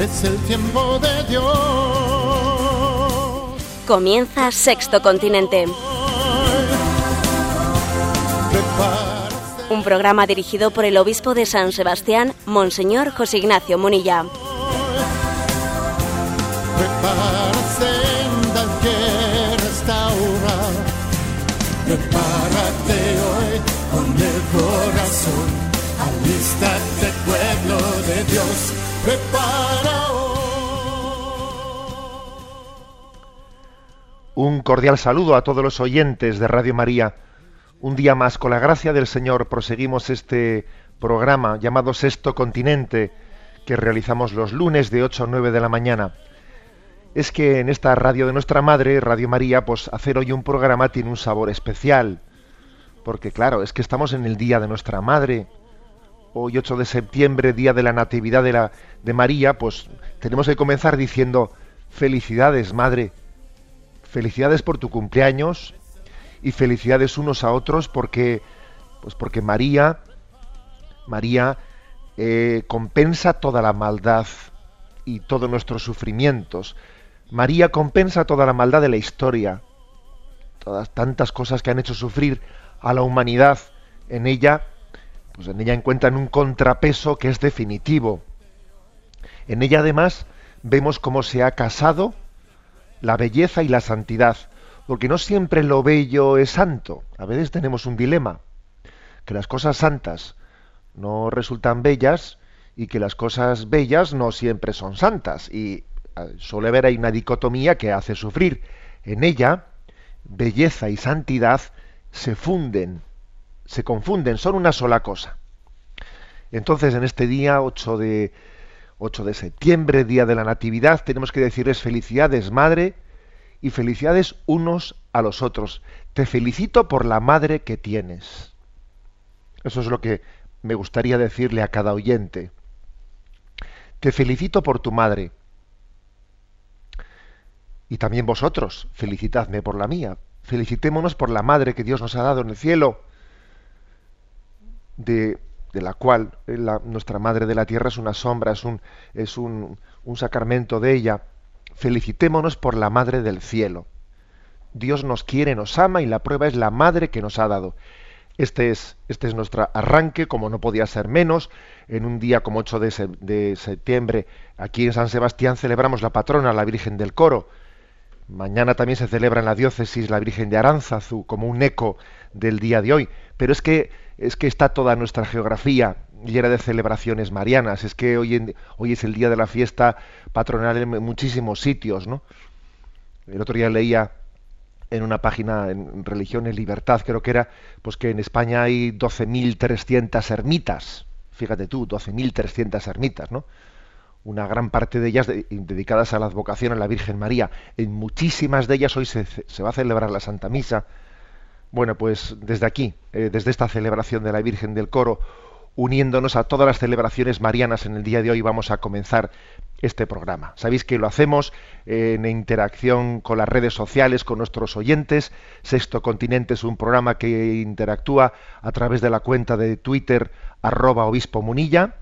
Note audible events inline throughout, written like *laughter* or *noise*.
es el tiempo de Dios. Comienza Sexto Continente. Un programa dirigido por el obispo de San Sebastián, Monseñor José Ignacio Munilla. Prepárate hoy con el corazón. Alístate, pueblo de Dios. Un cordial saludo a todos los oyentes de Radio María. Un día más, con la gracia del Señor, proseguimos este programa llamado Sexto Continente, que realizamos los lunes de 8 a 9 de la mañana. Es que en esta radio de nuestra madre, Radio María, pues hacer hoy un programa tiene un sabor especial. Porque claro, es que estamos en el día de nuestra madre. Hoy 8 de septiembre, día de la Natividad de, la, de María, pues tenemos que comenzar diciendo felicidades, madre. Felicidades por tu cumpleaños y felicidades unos a otros porque, pues porque María, María eh, compensa toda la maldad y todos nuestros sufrimientos. María compensa toda la maldad de la historia, todas tantas cosas que han hecho sufrir a la humanidad. En ella, en ella encuentran un contrapeso que es definitivo. En ella además vemos cómo se ha casado la belleza y la santidad, porque no siempre lo bello es santo. A veces tenemos un dilema, que las cosas santas no resultan bellas y que las cosas bellas no siempre son santas. Y eh, suele haber ahí una dicotomía que hace sufrir. En ella, belleza y santidad se funden, se confunden, son una sola cosa. Entonces, en este día 8 de, 8 de septiembre, día de la Natividad, tenemos que decirles felicidades, madre, y felicidades unos a los otros. Te felicito por la madre que tienes. Eso es lo que me gustaría decirle a cada oyente. Te felicito por tu madre. Y también vosotros, felicitadme por la mía. Felicitémonos por la madre que Dios nos ha dado en el cielo, de, la cual eh, la, nuestra madre de la tierra es una sombra, es un, es un, un sacramento de ella. Felicitémonos por la madre del cielo. Dios nos quiere, nos ama y la prueba es la madre que nos ha dado. Este es, este es nuestro arranque, como no podía ser menos. En un día como 8 de, de, septiembre, aquí en San Sebastián, celebramos la patrona, la Virgen del Coro. Mañana también se celebra en la diócesis la Virgen de Aránzazu, como un eco del día de hoy. Pero es que, es que está toda nuestra geografía llena de celebraciones marianas. Es que hoy, en, hoy es el día de la fiesta patronal en muchísimos sitios, ¿no? El otro día leía en una página en Religión y Libertad, creo que era, pues que en España hay 12.300 ermitas. Fíjate tú, 12.300 ermitas, ¿no? Una gran parte de ellas de, dedicadas a la advocación a la Virgen María. En muchísimas de ellas hoy se, se va a celebrar la Santa Misa. Bueno, pues desde aquí, eh, desde esta celebración de la Virgen del Coro, uniéndonos a todas las celebraciones marianas en el día de hoy, vamos a comenzar este programa. Sabéis que lo hacemos en interacción con las redes sociales, con nuestros oyentes. Sexto Continente es un programa que interactúa a través de la cuenta de Twitter arroba obispo munilla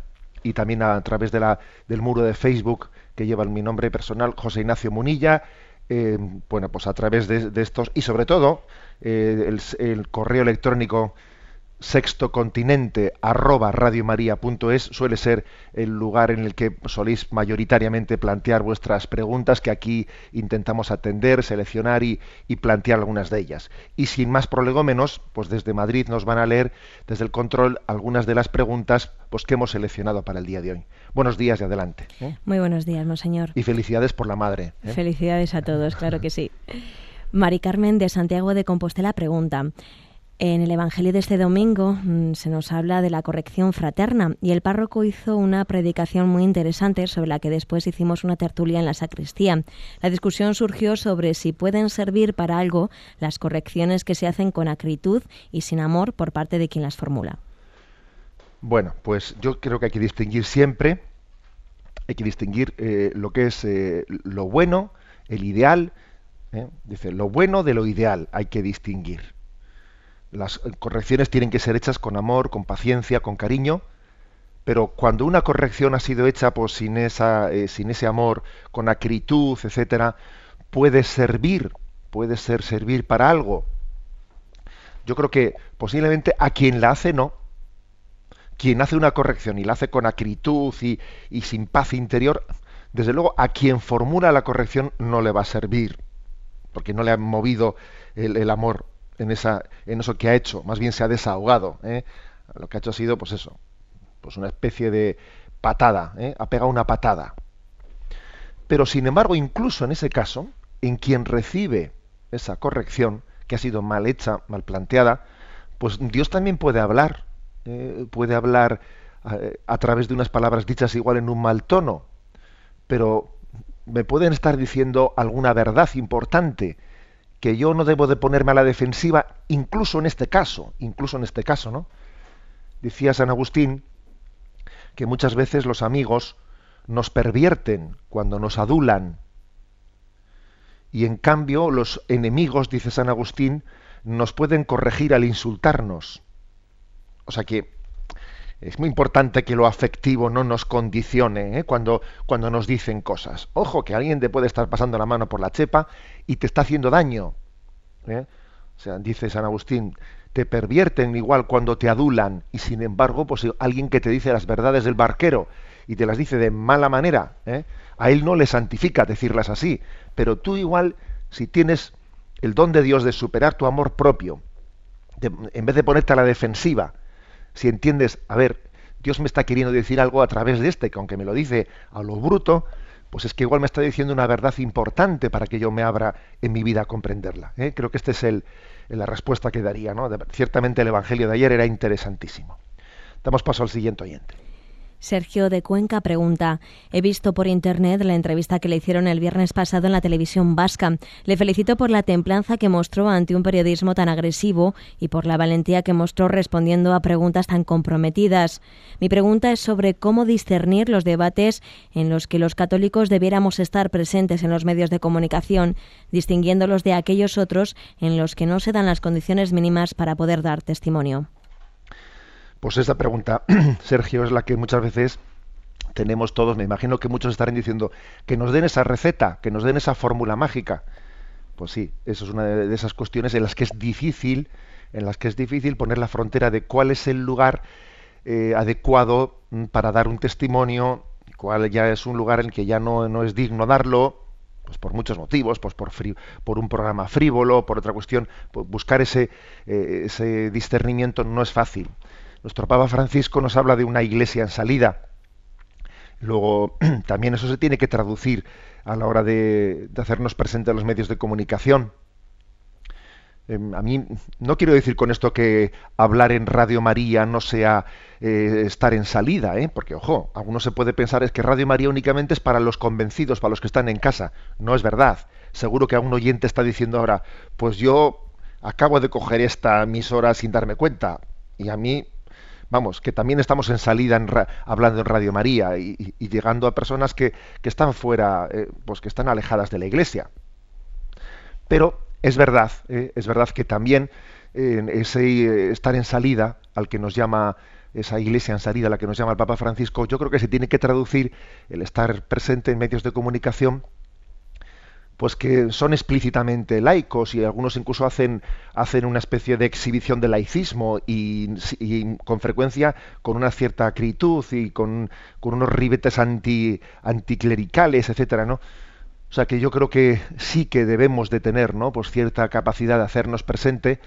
y también a través del muro de Facebook que lleva mi nombre personal, José Ignacio Munilla. Eh, bueno, pues a través de, estos y sobre todo eh, el, el correo electrónico sextocontinente arroba radiomaria.es suele ser el lugar en el que soléis mayoritariamente plantear vuestras preguntas que aquí intentamos atender, seleccionar y, y, plantear algunas de ellas. Y sin más prolegómenos, pues desde Madrid nos van a leer desde el control algunas de las preguntas pues, que hemos seleccionado para el día de hoy. Buenos días y adelante. ¿eh? Muy buenos días, monseñor. Y felicidades por la madre. ¿eh? Felicidades a todos, claro que sí. Mari Carmen de Santiago de Compostela pregunta En el Evangelio de este domingo mm, se nos habla de la corrección fraterna y el párroco hizo una predicación muy interesante sobre la que después hicimos una tertulia en la sacristía. La discusión surgió sobre si pueden servir para algo las correcciones que se hacen con acritud y sin amor por parte de quien las formula. Bueno, pues yo creo que hay que distinguir siempre, hay que distinguir eh, lo que es eh, lo bueno, el ideal, ¿eh? dice lo bueno de lo ideal, hay que distinguir las correcciones tienen que ser hechas con amor, con paciencia, con cariño, pero cuando una corrección ha sido hecha pues, sin, esa, eh, sin ese amor, con acritud, etcétera, puede servir, puede ser servir para algo. Yo creo que posiblemente a quien la hace no. Quien hace una corrección y la hace con acritud y, y sin paz interior, desde luego a quien formula la corrección no le va a servir, porque no le ha movido el, amor en, eso que ha hecho, más bien se ha desahogado. ¿eh? Lo que ha hecho ha sido, pues eso, pues una especie de patada, ¿eh? ha pegado una patada. Pero sin embargo, incluso en ese caso, en quien recibe esa corrección, que ha sido mal hecha, mal planteada, pues Dios también puede hablar, ¿eh? puede hablar a través de unas palabras dichas igual en un mal tono, pero me pueden estar diciendo alguna verdad importante que yo no debo de ponerme a la defensiva, incluso en este caso, incluso en este caso, ¿no? Decía San Agustín que muchas veces los amigos nos pervierten cuando nos adulan. Y en cambio los enemigos, dice San Agustín, nos pueden corregir al insultarnos. O sea que es muy importante que lo afectivo no nos condicione ¿eh? cuando, cuando nos dicen cosas. Ojo, que alguien te puede estar pasando la mano por la chepa y te está haciendo daño. ¿eh? O sea, dice San Agustín, te pervierten igual cuando te adulan y sin embargo, pues alguien que te dice las verdades del barquero y te las dice de mala manera, ¿eh? a él no le santifica decirlas así, pero tú igual, si tienes el don de Dios de superar tu amor propio, en vez de ponerte a la defensiva, si entiendes, a ver, Dios me está queriendo decir algo a través de este, que aunque me lo dice a lo bruto, pues es que igual me está diciendo una verdad importante para que yo me abra en mi vida a comprenderla. ¿eh? Creo que esta es la respuesta que daría. ¿no? ciertamente el Evangelio de ayer era interesantísimo. Damos paso al siguiente oyente. Sergio de Cuenca pregunta, he visto por internet la entrevista que le hicieron el viernes pasado en la televisión vasca. Le felicito por la templanza que mostró ante un periodismo tan agresivo y por la valentía que mostró respondiendo a preguntas tan comprometidas. Mi pregunta es sobre cómo discernir los debates en los que los católicos debiéramos estar presentes en los medios de comunicación, distinguiéndolos de aquellos otros en los que no se dan las condiciones mínimas para poder dar testimonio. Pues esta pregunta, *clears throat* Sergio, es la que muchas veces tenemos todos. Me imagino que muchos estarán diciendo que nos den esa receta, que nos den esa fórmula mágica. Pues sí, eso es una de esas cuestiones en las que es difícil, en las que es difícil poner la frontera de cuál es el lugar eh, adecuado mm, para dar un testimonio, cuál ya es un lugar en el que ya no, no es digno darlo, pues por muchos motivos, pues por, por un programa frívolo, por otra cuestión, pues buscar ese, eh, ese discernimiento no es fácil. Nuestro Papa Francisco nos habla de una iglesia en salida. Luego, *clears throat* también eso se tiene que traducir a la hora de, hacernos presentes en los medios de comunicación. Em, a mí no quiero decir con esto que hablar en Radio María no sea eh, estar en salida, ¿eh? porque ojo, alguno se puede pensar es que Radio María únicamente es para los convencidos, para los que están en casa. No es verdad. Seguro que a un oyente está diciendo ahora, pues yo acabo de coger esta emisora sin darme cuenta. Y a mí vamos, que también estamos en salida hablando en Radio María y, llegando a personas que, están fuera, eh, pues que están alejadas de la Iglesia. Pero es verdad, eh, es verdad que también ese eh, estar en salida, al que nos llama esa iglesia en salida, a la que nos llama el Papa Francisco, yo creo que se tiene que traducir el estar presente en medios de comunicación pues que son explícitamente laicos y algunos incluso hacen, hacen una especie de exhibición de laicismo y, con frecuencia con una cierta acritud y con, unos ribetes anti, anticlericales, etcétera, ¿no? O sea que yo creo que sí que debemos de tener, ¿no? Pues cierta capacidad de hacernos presente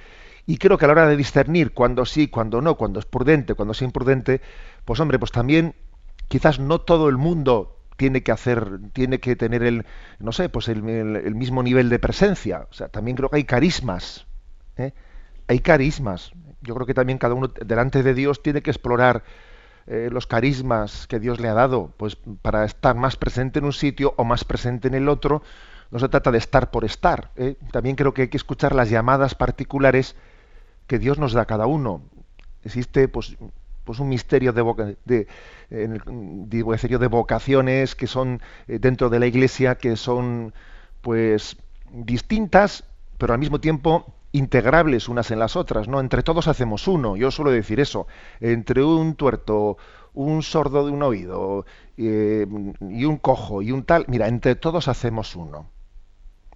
y creo que a la hora de discernir cuando sí, cuando no, cuando es prudente, cuando es imprudente, pues hombre, pues también quizás no todo el mundo tiene que hacer, tiene que tener el, no sé, pues el, mismo nivel de presencia. O sea, también creo que hay carismas. ¿eh? hay carismas. Yo creo que también cada uno delante de Dios tiene que explorar eh, los carismas que Dios le ha dado, pues para estar más presente en un sitio o más presente en el otro. No se trata de estar por estar. ¿eh? También creo que hay que escuchar las llamadas particulares que Dios nos da a cada uno. Existe pues, pues un misterio de, de, vocaciones que son eh, dentro de la Iglesia que son pues distintas, pero al mismo tiempo integrables unas en las otras, ¿no? Entre todos hacemos uno, yo suelo decir eso, entre un tuerto, un sordo de un oído eh, y un cojo y un tal, mira, entre todos hacemos uno.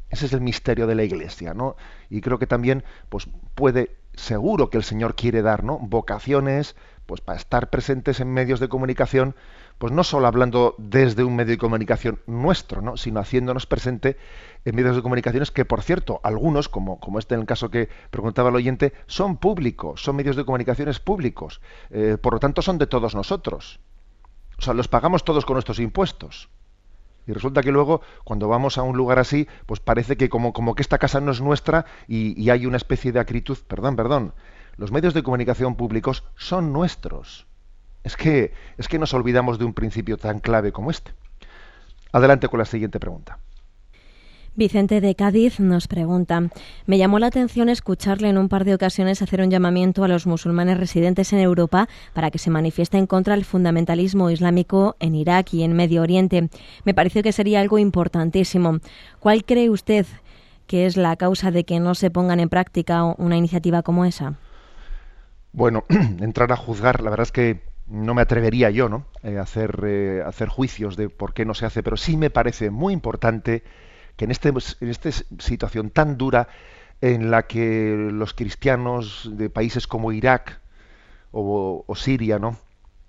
Ese es el misterio de la Iglesia, ¿no? Y creo que también, pues puede, seguro que el Señor quiere dar, ¿no? Vocaciones, pues para estar presentes en medios de comunicación, pues no solo hablando desde un medio de comunicación nuestro, ¿no? sino haciéndonos presente en medios de comunicaciones que, por cierto, algunos, como, como este en el caso que preguntaba el oyente, son públicos, son medios de comunicaciones públicos, eh, por lo tanto son de todos nosotros. O sea, los pagamos todos con nuestros impuestos. Y resulta que luego, cuando vamos a un lugar así, pues parece que como, como que esta casa no es nuestra y, y hay una especie de acritud, perdón, perdón, los medios de comunicación públicos son nuestros. Es que, es que nos olvidamos de un principio tan clave como este. Adelante con la siguiente pregunta. Vicente de Cádiz nos pregunta, me llamó la atención escucharle en un par de ocasiones hacer un llamamiento a los musulmanes residentes en Europa para que se manifiesten contra el fundamentalismo islámico en Irak y en Medio Oriente. Me pareció que sería algo importantísimo. ¿Cuál cree usted que es la causa de que no se pongan en práctica una iniciativa como esa? Bueno, *clears throat* entrar a juzgar, la verdad es que no me atrevería yo, ¿no? Eh, hacer, eh, hacer juicios de por qué no se hace, pero sí me parece muy importante que en, este, en esta situación tan dura en la que los cristianos de países como Irak o, o Siria, ¿no?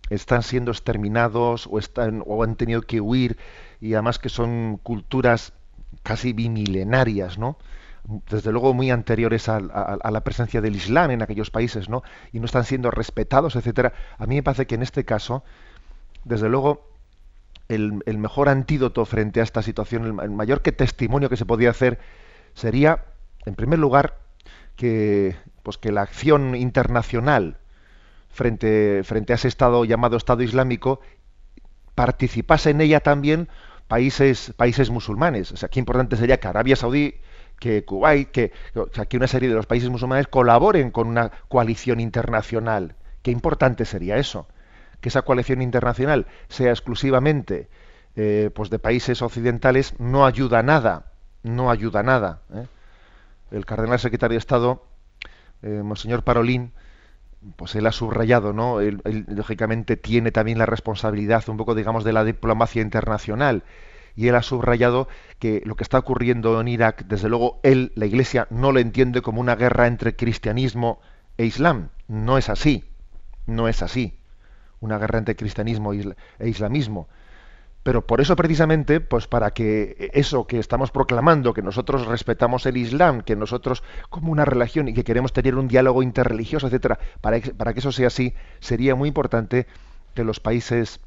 están siendo exterminados o están o han tenido que huir y además que son culturas casi bimilenarias, ¿no? Desde luego muy anteriores a, la presencia del Islam en aquellos países, ¿no? Y no están siendo respetados, etcétera. A mí me parece que en este caso, desde luego, el, mejor antídoto frente a esta situación, el, mayor que testimonio que se podía hacer, sería, en primer lugar, que, pues que la acción internacional frente, frente a ese Estado llamado Estado Islámico participase en ella también países, países musulmanes. O sea, qué importante sería que Arabia Saudí que Kuwait, que, que una serie de los países musulmanes colaboren con una coalición internacional. Qué importante sería eso, que esa coalición internacional sea exclusivamente eh, pues de países occidentales no ayuda a nada, no ayuda nada. ¿eh? El cardenal secretario de Estado, eh, Monseñor Parolín, pues él ha subrayado, ¿no? él, lógicamente tiene también la responsabilidad un poco, digamos, de la diplomacia internacional y él ha subrayado que lo que está ocurriendo en Irak, desde luego él, la Iglesia, no lo entiende como una guerra entre cristianismo e islam. No es así, no es así. Una guerra entre cristianismo e islamismo. Pero por eso precisamente, pues para que eso que estamos proclamando, que nosotros respetamos el Islam, que nosotros como una religión y que queremos tener un diálogo interreligioso, etcétera, para, para que eso sea así, sería muy importante que los países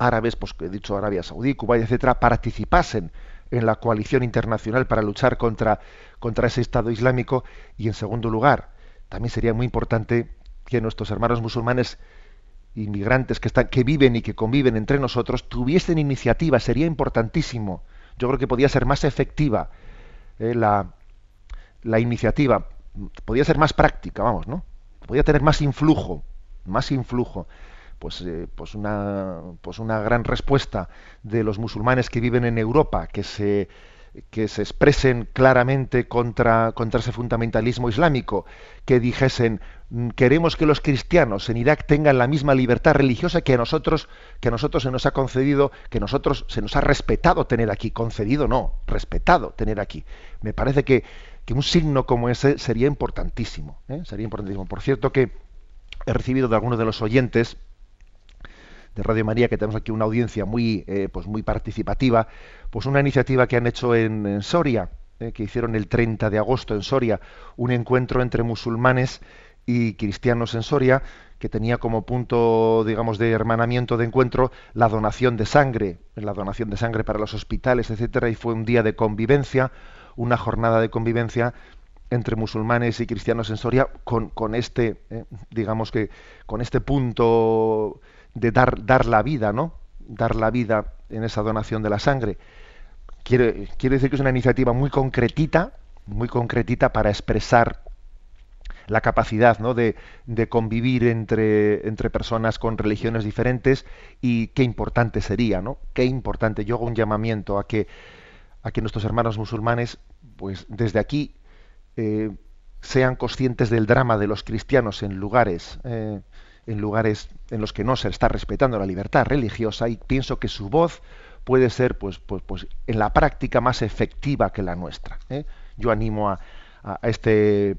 árabes, pues he dicho Arabia Saudí, Cuba, etcétera, participasen en la coalición internacional para luchar contra, contra ese Estado Islámico y en segundo lugar, también sería muy importante que nuestros hermanos musulmanes inmigrantes que están que viven y que conviven entre nosotros tuviesen iniciativa, sería importantísimo. Yo creo que podía ser más efectiva eh, la, la iniciativa, podía ser más práctica, vamos, ¿no? Podía tener más influjo, más influjo pues, eh, pues, una, pues una gran respuesta de los musulmanes que viven en Europa, que se, que se expresen claramente contra, contra ese fundamentalismo islámico, que dijesen mm, queremos que los cristianos en Irak tengan la misma libertad religiosa que a nosotros, que a nosotros se nos ha concedido, que nosotros se nos ha respetado tener aquí, concedido no, respetado tener aquí. Me parece que, que un signo como ese sería importantísimo, ¿eh? sería importantísimo. Por cierto que he recibido de algunos de los oyentes de Radio María, que tenemos aquí una audiencia muy, eh, pues muy participativa, pues una iniciativa que han hecho en, Soria, eh, que hicieron el 30 de agosto en Soria, un encuentro entre musulmanes y cristianos en Soria, que tenía como punto, digamos, de hermanamiento de encuentro la donación de sangre, la donación de sangre para los hospitales, etcétera, y fue un día de convivencia, una jornada de convivencia entre musulmanes y cristianos en Soria con, con este, eh, digamos que, con este punto de dar, dar la vida, ¿no? Dar la vida en esa donación de la sangre. Quiere, decir que es una iniciativa muy concretita, muy concretita para expresar la capacidad ¿no? de, de, convivir entre, entre personas con religiones diferentes y qué importante sería, ¿no? Qué importante. Yo hago un llamamiento a que, a que nuestros hermanos musulmanes, pues desde aquí, eh, sean conscientes del drama de los cristianos en lugares, eh, en lugares en los que no se está respetando la libertad religiosa y pienso que su voz puede ser, pues, pues, pues en la práctica más efectiva que la nuestra. ¿eh? Yo animo a, a, este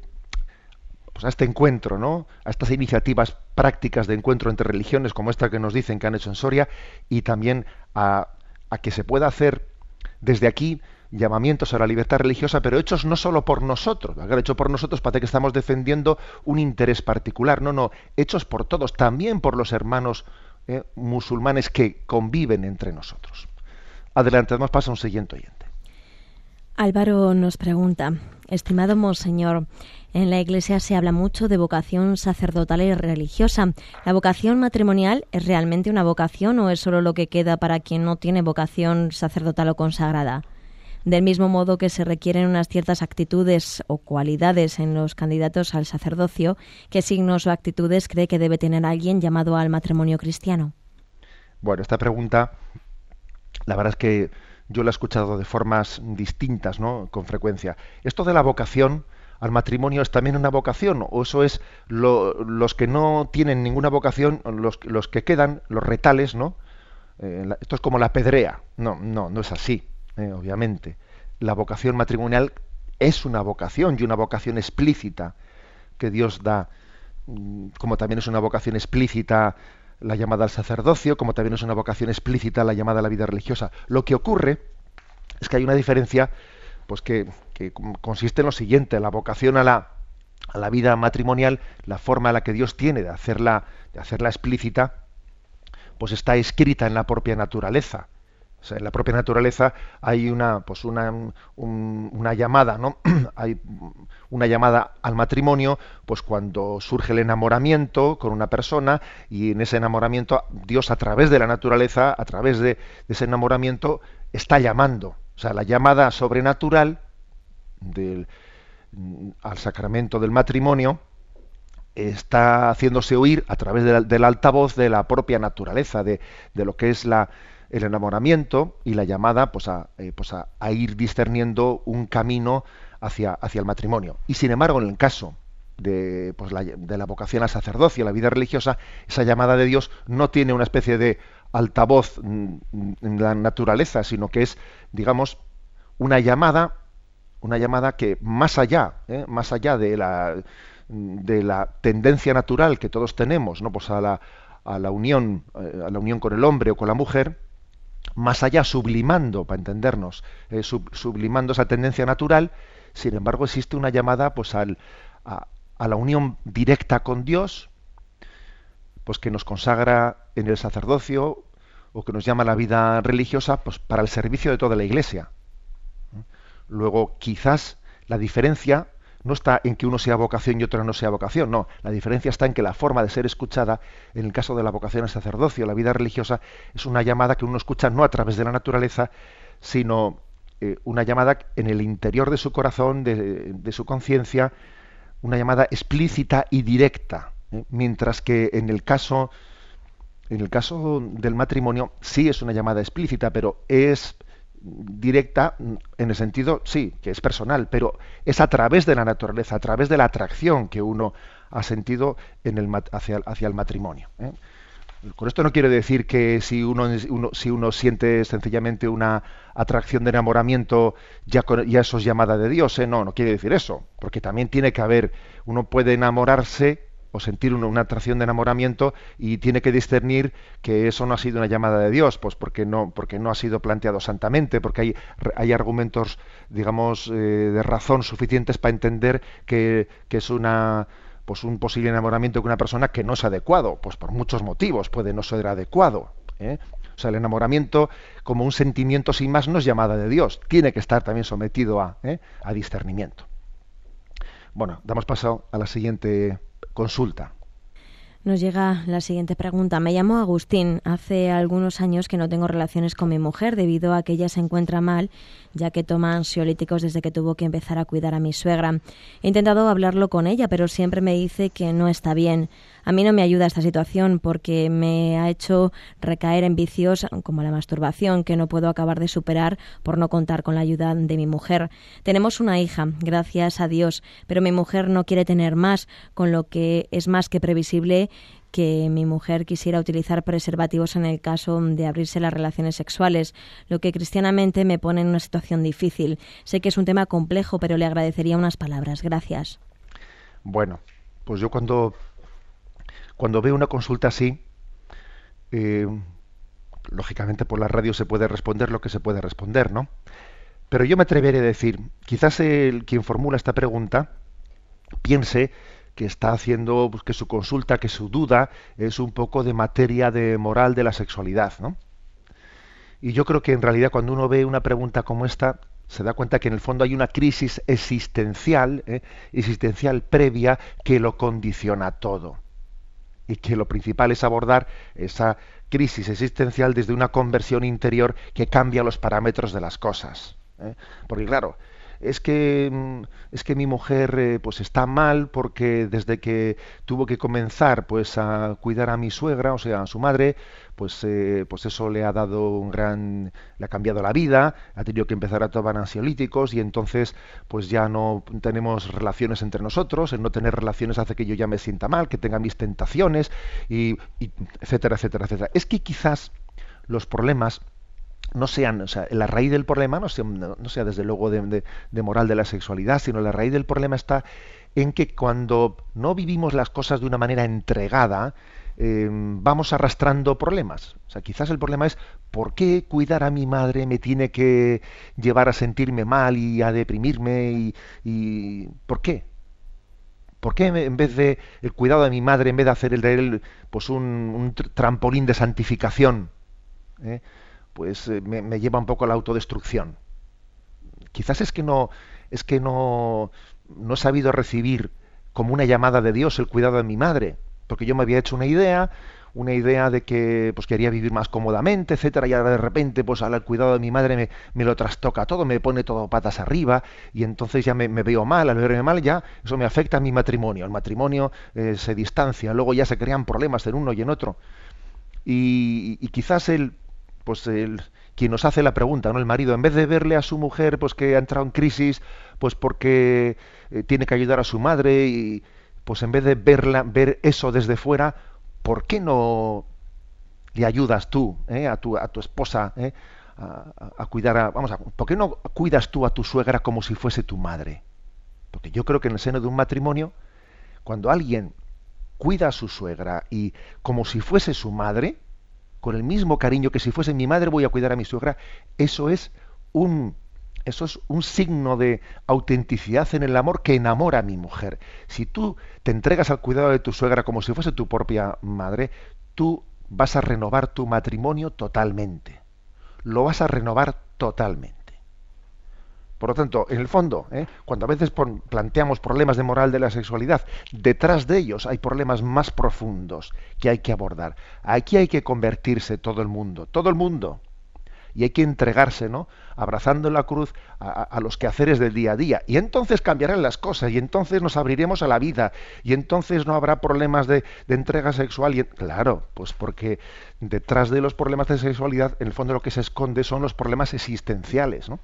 pues a este encuentro, ¿no? A estas iniciativas prácticas de encuentro entre religiones como esta que nos dicen que han hecho en Soria y también a, a que se pueda hacer desde aquí llamamientos a la libertad religiosa, pero hechos no solo por nosotros, hecho por nosotros para que estamos defendiendo un interés particular, no, no, hechos por todos, también por los hermanos eh, musulmanes que conviven entre nosotros. Adelante, además pasa un siguiente oyente. Álvaro nos pregunta, estimado Monseñor, en la Iglesia se habla mucho de vocación sacerdotal y religiosa. ¿La vocación matrimonial es realmente una vocación o es solo lo que queda para quien no tiene vocación sacerdotal o consagrada? Del mismo modo que se requieren unas ciertas actitudes o cualidades en los candidatos al sacerdocio, ¿qué signos o actitudes cree que debe tener alguien llamado al matrimonio cristiano? Bueno, esta pregunta, la verdad es que yo la he escuchado de formas distintas, ¿no? Con frecuencia. Esto de la vocación al matrimonio es también una vocación, o eso es lo, los que no tienen ninguna vocación, los, los que quedan, los retales, ¿no? Eh, esto es como la pedrea. No, no, no es así, eh, obviamente. La vocación matrimonial es una vocación y una vocación explícita que Dios da, mm, como también es una vocación explícita la llamada al sacerdocio, como también es una vocación explícita la llamada a la vida religiosa. Lo que ocurre es que hay una diferencia pues que, que consiste en lo siguiente, la vocación a la, a la vida matrimonial, la forma en la que Dios tiene de hacerla, de hacerla explícita, pues está escrita en la propia naturaleza. O sea, en la propia naturaleza hay una, pues una, un, una llamada, ¿no? *clears throat* hay una llamada al matrimonio, pues cuando surge el enamoramiento con una persona y en ese enamoramiento Dios a través de la naturaleza, a través de, de ese enamoramiento, está llamando. O sea, la llamada sobrenatural del, al sacramento del matrimonio está haciéndose oír a través de la, del altavoz de la propia naturaleza, de, de lo que es la, el enamoramiento y la llamada pues, a, eh, pues a, ir discerniendo un camino hacia, hacia el matrimonio. Y sin embargo, en el caso de, pues, la, de la vocación al sacerdocio, la vida religiosa, esa llamada de Dios no tiene una especie de altavoz en la naturaleza, sino que es, digamos, una llamada, una llamada que más allá, ¿eh? más allá de la, de la tendencia natural que todos tenemos, ¿no? Pues a la, a la unión, eh, a la unión con el hombre o con la mujer, más allá, sublimando, para entendernos, eh, sub, sublimando esa tendencia natural, sin embargo existe una llamada pues al, a, a, la unión directa con Dios, pues que nos consagra en el sacerdocio o que nos llama a la vida religiosa pues para el servicio de toda la iglesia. Luego, quizás la diferencia no está en que uno sea vocación y otro no sea vocación, no. La diferencia está en que la forma de ser escuchada, en el caso de la vocación al sacerdocio, la vida religiosa, es una llamada que uno escucha no a través de la naturaleza, sino eh, una llamada en el interior de su corazón, de, su conciencia, una llamada explícita y directa. ¿eh? Mientras que en el caso en el caso del matrimonio sí es una llamada explícita, pero es directa en el sentido, sí, que es personal, pero es a través de la naturaleza, a través de la atracción que uno ha sentido en el, hacia, hacia el matrimonio. ¿eh? Con esto no quiero decir que si uno, uno, si uno siente sencillamente una atracción de enamoramiento, ya, ya eso es llamada de Dios, ¿eh? no, no quiere decir eso, porque también tiene que haber, uno puede enamorarse o sentir una, atracción de enamoramiento y tiene que discernir que eso no ha sido una llamada de Dios, pues porque no, porque no ha sido planteado santamente, porque hay, hay argumentos, digamos, eh, de razón suficientes para entender que, que, es una pues un posible enamoramiento con una persona que no es adecuado, pues por muchos motivos puede no ser adecuado. ¿eh? O sea, el enamoramiento como un sentimiento sin más no es llamada de Dios, tiene que estar también sometido a, ¿eh? a discernimiento. Bueno, damos paso a la siguiente consulta. Nos llega la siguiente pregunta. Me llamo Agustín. Hace algunos años que no tengo relaciones con mi mujer debido a que ella se encuentra mal, ya que toma ansiolíticos desde que tuvo que empezar a cuidar a mi suegra. He intentado hablarlo con ella, pero siempre me dice que no está bien. A mí no me ayuda esta situación porque me ha hecho recaer en vicios como la masturbación que no puedo acabar de superar por no contar con la ayuda de mi mujer. Tenemos una hija, gracias a Dios, pero mi mujer no quiere tener más, con lo que es más que previsible que mi mujer quisiera utilizar preservativos en el caso de abrirse las relaciones sexuales, lo que cristianamente me pone en una situación difícil. Sé que es un tema complejo, pero le agradecería unas palabras. Gracias. Bueno, pues yo cuando cuando veo una consulta así, eh, lógicamente por la radio se puede responder lo que se puede responder, ¿no? Pero yo me atreveré a decir, quizás el quien formula esta pregunta piense que está haciendo pues, que su consulta, que su duda es un poco de materia de moral de la sexualidad, ¿no? Y yo creo que en realidad cuando uno ve una pregunta como esta, se da cuenta que en el fondo hay una crisis existencial, ¿eh? existencial previa que lo condiciona todo y que lo principal es abordar esa crisis existencial desde una conversión interior que cambia los parámetros de las cosas. ¿eh? Porque claro, es que mm, es que mi mujer eh, pues está mal porque desde que tuvo que comenzar pues a cuidar a mi suegra o sea a su madre pues eh, pues eso le ha dado un gran le ha cambiado la vida ha tenido que empezar a tomar ansiolíticos y entonces pues ya no tenemos relaciones entre nosotros el no tener relaciones hace que yo ya me sienta mal que tenga mis tentaciones y, y etcétera etcétera etcétera. Es que quizás los problemas no sean, o sea, la raíz del problema no sea, no sea desde luego de, moral de la sexualidad, sino la raíz del problema está en que cuando no vivimos las cosas de una manera entregada, em, vamos arrastrando problemas. O sea, quizás el problema es ¿por qué cuidar a mi madre me tiene que llevar a sentirme mal y a deprimirme? ¿Y, y por qué? ¿Por qué en vez de el cuidado de mi madre, en vez de hacer el de él pues un, un trampolín de santificación? ¿eh? Pues eh, me, lleva un poco a la autodestrucción. Quizás es que no es que no no he sabido recibir como una llamada de Dios el cuidado de mi madre, porque yo me había hecho una idea, una idea de que pues quería vivir más cómodamente, etcétera, y ahora de repente pues al cuidado de mi madre me, me, lo trastoca todo, me pone todo patas arriba y entonces ya me, veo mal, al verme mal ya eso me afecta a mi matrimonio, el matrimonio eh, se distancia, luego ya se crean problemas en uno y en otro. Y, y quizás el pues el, quien nos hace la pregunta, ¿no? El marido, en vez de verle a su mujer, pues que ha entrado en crisis, pues porque eh, tiene que ayudar a su madre y pues en vez de verla, ver eso desde fuera, ¿por qué no le ayudas tú, eh, a tu a tu esposa, eh, a, cuidar a, vamos a, ¿por qué no cuidas tú a tu suegra como si fuese tu madre? Porque yo creo que en el seno de un matrimonio, cuando alguien cuida a su suegra y como si fuese su madre, con el mismo cariño que si fuese mi madre voy a cuidar a mi suegra, eso es un eso es un signo de autenticidad en el amor que enamora a mi mujer. Si tú te entregas al cuidado de tu suegra como si fuese tu propia madre, tú vas a renovar tu matrimonio totalmente. Lo vas a renovar totalmente. Por lo tanto, en el fondo, ¿eh? cuando a veces planteamos problemas de moral de la sexualidad, detrás de ellos hay problemas más profundos que hay que abordar. Aquí hay que convertirse todo el mundo, todo el mundo. Y hay que entregarse, ¿no? Abrazando la cruz a, los quehaceres del día a día. Y entonces cambiarán las cosas, y entonces nos abriremos a la vida, y entonces no habrá problemas de, de entrega sexual. Y, claro, pues porque detrás de los problemas de sexualidad, en el fondo lo que se esconde son los problemas existenciales, ¿no?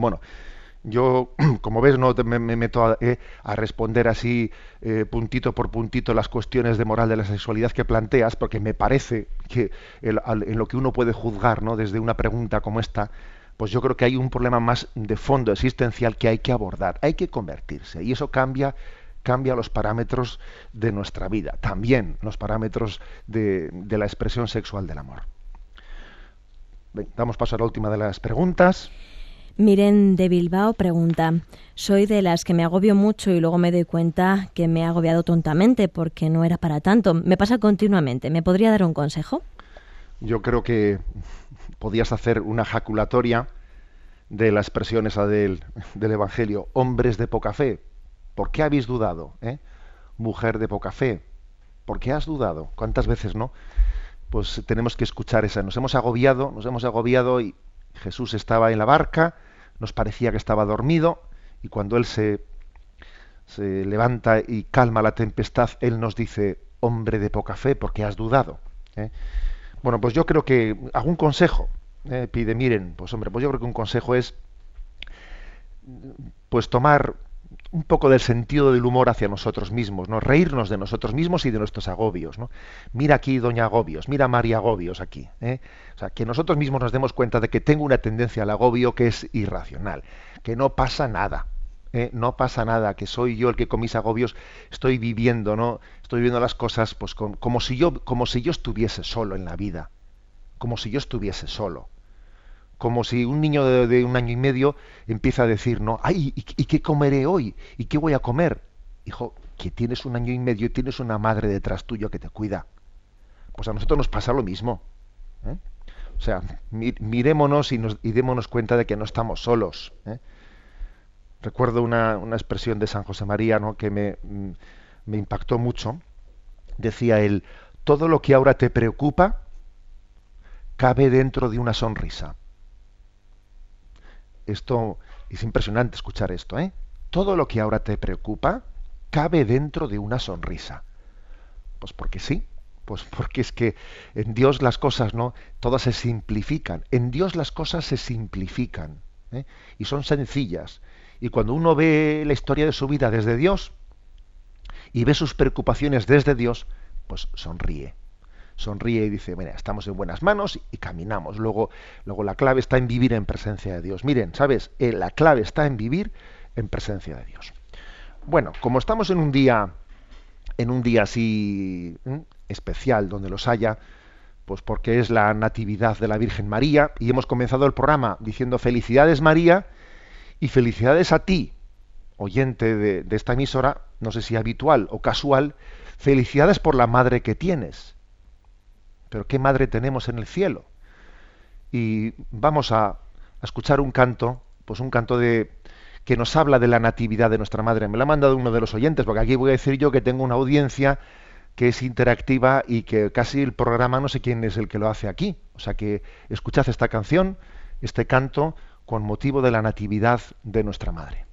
Bueno, yo, *clears throat* como ves, no me, meto a, eh, responder así eh, puntito por puntito las cuestiones de moral de la sexualidad que planteas, porque me parece que en lo que uno puede juzgar, ¿no? Desde una pregunta como esta, pues yo creo que hay un problema más de fondo existencial que hay que abordar, hay que convertirse y eso cambia cambia los parámetros de nuestra vida, también los parámetros de, de la expresión sexual del amor. damos paso a la última de las preguntas. Miren de Bilbao pregunta, soy de las que me agobio mucho y luego me doy cuenta que me he agobiado tontamente porque no era para tanto. Me pasa continuamente. ¿Me podría dar un consejo? Yo creo que podías hacer una jaculatoria de la expresión esa del, del Evangelio, hombres de poca fe. ¿Por qué habéis dudado? Eh? Mujer de poca fe. ¿Por qué has dudado? ¿Cuántas veces no? Pues tenemos que escuchar esa. Nos hemos agobiado, nos hemos agobiado y Jesús estaba en la barca, nos parecía que estaba dormido y cuando Él se, se levanta y calma la tempestad, Él nos dice, hombre de poca fe, ¿por qué has dudado? ¿Eh? Bueno, pues yo creo que algún consejo eh, pide, miren, pues hombre, pues yo creo que un consejo es pues tomar un poco del sentido del humor hacia nosotros mismos, ¿no? Reírnos de nosotros mismos y de nuestros agobios, ¿no? Mira aquí Doña Agobios, mira María Agobios aquí, ¿eh? O sea, que nosotros mismos nos demos cuenta de que tengo una tendencia al agobio que es irracional, que no pasa nada, ¿eh? no pasa nada, que soy yo el que con mis agobios estoy viviendo, ¿no? Estoy viviendo las cosas pues como si yo como si yo estuviese solo en la vida, como si yo estuviese solo como si un niño de, un año y medio empieza a decir, no, ay, ¿y, qué comeré hoy? ¿Y qué voy a comer? Hijo, que tienes un año y medio y tienes una madre detrás tuyo que te cuida. Pues a nosotros nos pasa lo mismo. ¿eh? O sea, mirémonos y, nos, y, démonos cuenta de que no estamos solos. ¿eh? Recuerdo una, expresión de San José María ¿no? que mm, me impactó mucho. Decía él, todo lo que ahora te preocupa cabe dentro de una sonrisa. Esto es impresionante escuchar esto, ¿eh? Todo lo que ahora te preocupa cabe dentro de una sonrisa. Pues porque sí, pues porque es que en Dios las cosas no, todas se simplifican. En Dios las cosas se simplifican ¿eh? y son sencillas. Y cuando uno ve la historia de su vida desde Dios y ve sus preocupaciones desde Dios, pues sonríe sonríe y dice, mira, estamos en buenas manos y caminamos. Luego, luego la clave está en vivir en presencia de Dios. Miren, ¿sabes? Eh, la clave está en vivir en presencia de Dios. Bueno, como estamos en un día, en un día así especial, donde los haya, pues porque es la natividad de la Virgen María, y hemos comenzado el programa diciendo felicidades María y felicidades a ti, oyente de, de esta emisora, no sé si habitual o casual, felicidades por la madre que tienes pero qué madre tenemos en el cielo. Y vamos a, escuchar un canto, pues un canto de que nos habla de la natividad de nuestra madre. Me lo ha mandado uno de los oyentes, porque aquí voy a decir yo que tengo una audiencia que es interactiva y que casi el programa no sé quién es el que lo hace aquí. O sea que escuchad esta canción, este canto, con motivo de la natividad de nuestra madre.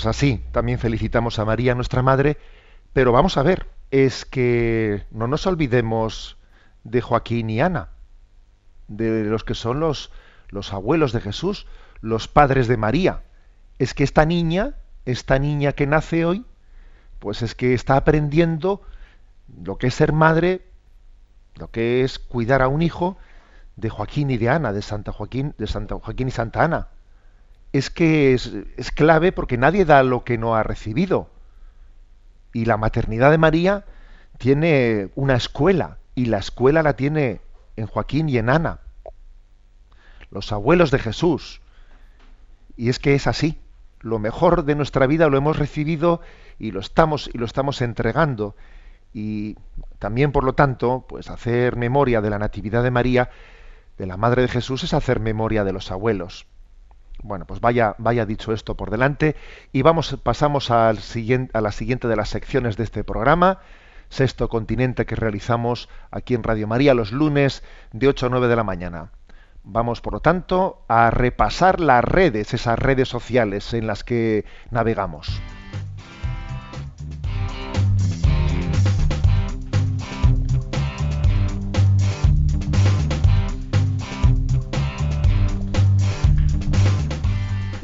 Pues así, también felicitamos a María, nuestra Madre, pero vamos a ver, es que no nos olvidemos de Joaquín y Ana, de los que son los, los abuelos de Jesús, los padres de María. Es que esta niña, esta niña que nace hoy, pues es que está aprendiendo lo que es ser madre, lo que es cuidar a un hijo de Joaquín y de Ana, de Santa Joaquín, de Santa Joaquín y Santa Ana. Es que es, clave porque nadie da lo que no ha recibido. Y la maternidad de María tiene una escuela, y la escuela la tiene en Joaquín y en Ana, los abuelos de Jesús. Y es que es así. Lo mejor de nuestra vida lo hemos recibido y lo estamos y lo estamos entregando. Y también, por lo tanto, pues hacer memoria de la Natividad de María, de la Madre de Jesús, es hacer memoria de los abuelos. Bueno, pues vaya, vaya dicho esto por delante y vamos, pasamos a la siguiente de las secciones de este programa, Sexto Continente que realizamos aquí en Radio María los lunes de 8 a 9 de la mañana. Vamos, por lo tanto, a repasar las redes, esas redes sociales en las que navegamos.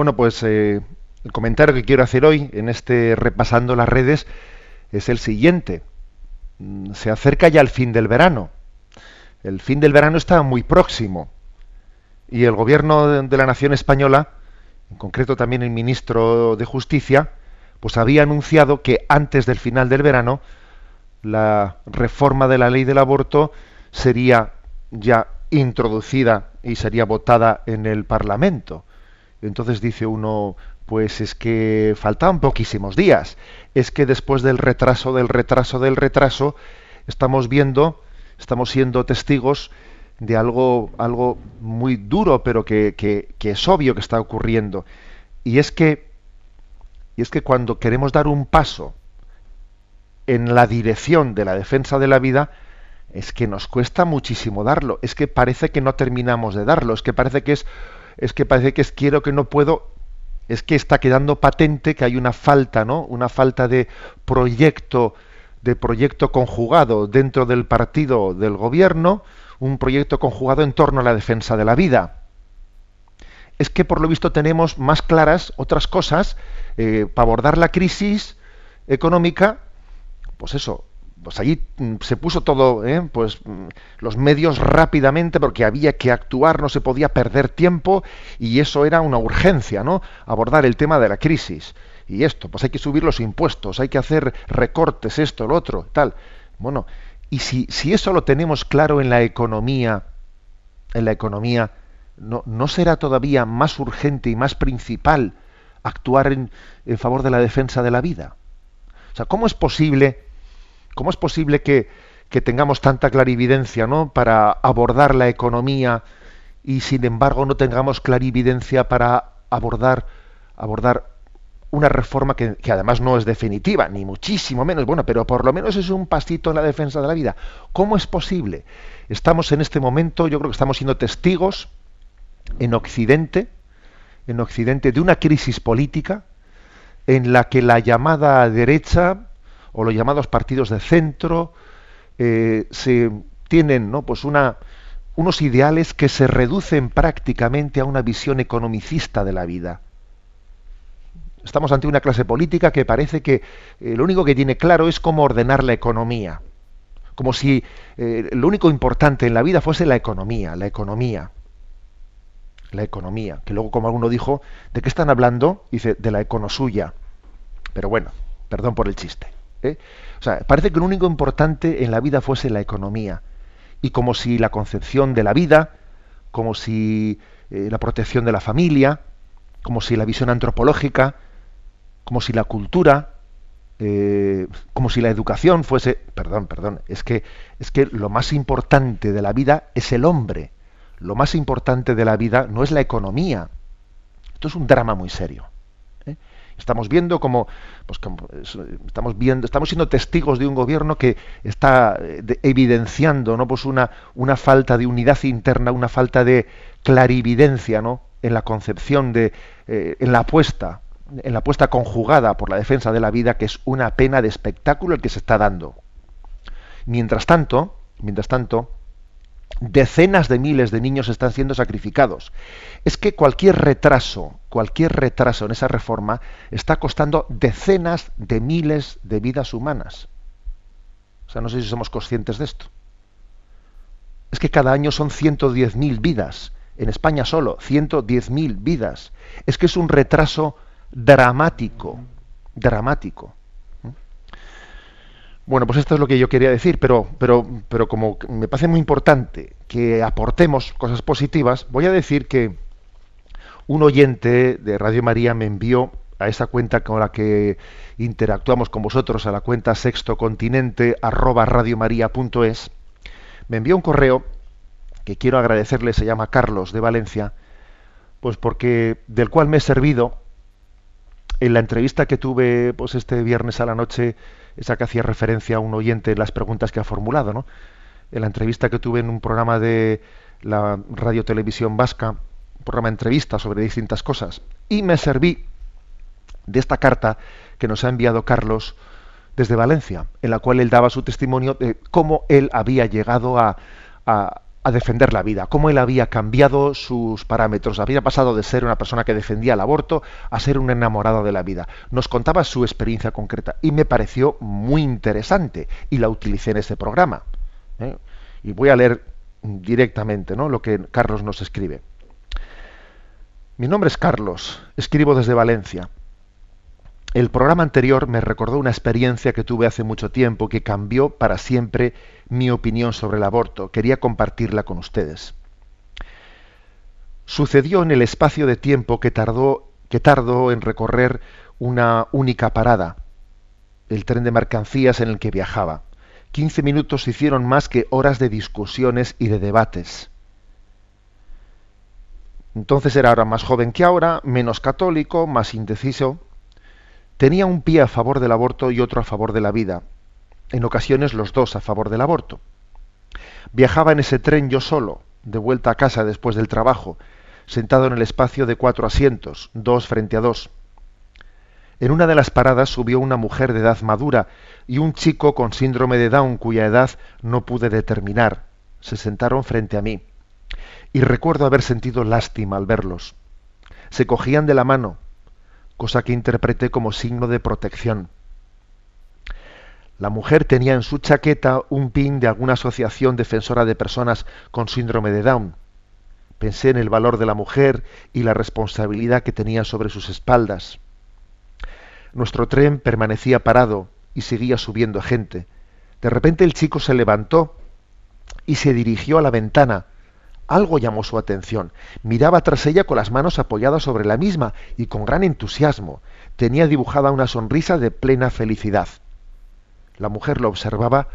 Bueno, pues eh, el comentario que quiero hacer hoy en este repasando las redes es el siguiente. Mm, se acerca ya el fin del verano. El fin del verano está muy próximo. Y el gobierno de la nación española, en concreto también el ministro de Justicia, pues había anunciado que antes del final del verano la reforma de la ley del aborto sería ya introducida y sería votada en el Parlamento. Entonces dice uno, pues es que faltan poquísimos días. Es que después del retraso, del retraso, del retraso, estamos viendo, estamos siendo testigos de algo, algo muy duro, pero que, que, es obvio que está ocurriendo. Y es que, y es que cuando queremos dar un paso en la dirección de la defensa de la vida, es que nos cuesta muchísimo darlo. Es que parece que no terminamos de darlo. Es que parece que es es que parece que es quiero que no puedo, es que está quedando patente que hay una falta, ¿no? Una falta de proyecto, de proyecto conjugado dentro del partido del gobierno, un proyecto conjugado en torno a la defensa de la vida. Es que por lo visto tenemos más claras otras cosas eh, para abordar la crisis económica, pues eso, pues allí mm, se puso todo, ¿eh? pues mm, los medios rápidamente porque había que actuar, no se podía perder tiempo y eso era una urgencia, ¿no? Abordar el tema de la crisis y esto, pues hay que subir los impuestos, hay que hacer recortes, esto, lo otro, tal. Bueno, y si, si eso lo tenemos claro en la economía, en la economía, ¿no, no será todavía más urgente y más principal actuar en, en favor de la defensa de la vida? O sea, ¿cómo es posible? ¿Cómo es posible que, tengamos tanta clarividencia ¿no? para abordar la economía y sin embargo no tengamos clarividencia para abordar, una reforma que, además no es definitiva, ni muchísimo menos, bueno, pero por lo menos es un pasito en la defensa de la vida. ¿Cómo es posible? Estamos en este momento, yo creo que estamos siendo testigos en Occidente, en Occidente, de una crisis política en la que la llamada derecha o los llamados partidos de centro eh, se tienen ¿no? pues una, unos ideales que se reducen prácticamente a una visión economicista de la vida. Estamos ante una clase política que parece que eh, lo único que tiene claro es cómo ordenar la economía. Como si eh, lo único importante en la vida fuese la economía, la economía. La economía. Que luego, como alguno dijo, ¿de qué están hablando? Dice, de la econosuya. Pero bueno, perdón por el chiste. ¿Eh? O sea, parece que lo único importante en la vida fuese la economía. Y como si la concepción de la vida, como si eh, la protección de la familia, como si la visión antropológica, como si la cultura, eh, como si la educación fuese, perdón, perdón, es que es que lo más importante de la vida es el hombre. Lo más importante de la vida no es la economía. Esto es un drama muy serio. Estamos viendo como, pues, estamos viendo, estamos siendo testigos de un gobierno que está eh, evidenciando, ¿no? Pues una, una falta de unidad interna, una falta de clarividencia, ¿no? En la concepción de, eh, en la apuesta, en la apuesta conjugada por la defensa de la vida, que es una pena de espectáculo el que se está dando. Mientras tanto, mientras tanto, decenas de miles de niños están siendo sacrificados. Es que cualquier retraso, cualquier retraso en esa reforma está costando decenas de miles de vidas humanas. O sea, no sé si somos conscientes de esto. Es que cada año son 110.000 vidas. En España solo, 110.000 vidas. Es que es un retraso dramático, dramático. Bueno, pues esto es lo que yo quería decir, pero, pero, pero como me parece muy importante que aportemos cosas positivas, voy a decir que un oyente de Radio María me envió a esa cuenta con la que interactuamos con vosotros, a la cuenta sextocontinente arroba radiomaria.es, me envió un correo que quiero agradecerle, se llama Carlos de Valencia, pues porque del cual me he servido en la entrevista que tuve pues este viernes a la noche esa que hacía referencia a un oyente en las preguntas que ha formulado, ¿no? En la entrevista que tuve en un programa de la Radio Televisión Vasca, un programa de entrevista sobre distintas cosas, y me serví de esta carta que nos ha enviado Carlos desde Valencia, en la cual él daba su testimonio de cómo él había llegado a defender la vida, cómo él había cambiado sus parámetros, había pasado de ser una persona que defendía el aborto a ser un enamorado de la vida. Nos contaba su experiencia concreta y me pareció muy interesante y la utilicé en ese programa. ¿eh? Y voy a leer directamente ¿no? lo que Carlos nos escribe. Mi nombre es Carlos, escribo desde Valencia. El programa anterior me recordó una experiencia que tuve hace mucho tiempo que cambió para siempre mi opinión sobre el aborto. Quería compartirla con ustedes. Sucedió en el espacio de tiempo que tardó, que tardó en recorrer una única parada, el tren de mercancías en el que viajaba. Quince minutos hicieron más que horas de discusiones y de debates. Entonces era ahora más joven que ahora, menos católico, más indeciso tenía un pie a favor del aborto y otro a favor de la vida, en ocasiones los dos a favor del aborto. Viajaba en ese tren yo solo, de vuelta a casa después del trabajo, sentado en el espacio de cuatro asientos, dos frente a dos. En una de las paradas subió una mujer de edad madura y un chico con síndrome de Down cuya edad no pude determinar. Se sentaron frente a mí. Y recuerdo haber sentido lástima al verlos. Se cogían de la mano, cosa que interpreté como signo de protección. La mujer tenía en su chaqueta un pin de alguna asociación defensora de personas con síndrome de Down. Pensé en el valor de la mujer y la responsabilidad que tenía sobre sus espaldas. Nuestro tren permanecía parado y seguía subiendo gente. De repente el chico se levantó y se dirigió a la ventana, algo llamó su atención. Miraba tras ella con las manos apoyadas sobre la misma y con gran entusiasmo. Tenía dibujada una sonrisa de plena felicidad. La mujer lo observaba,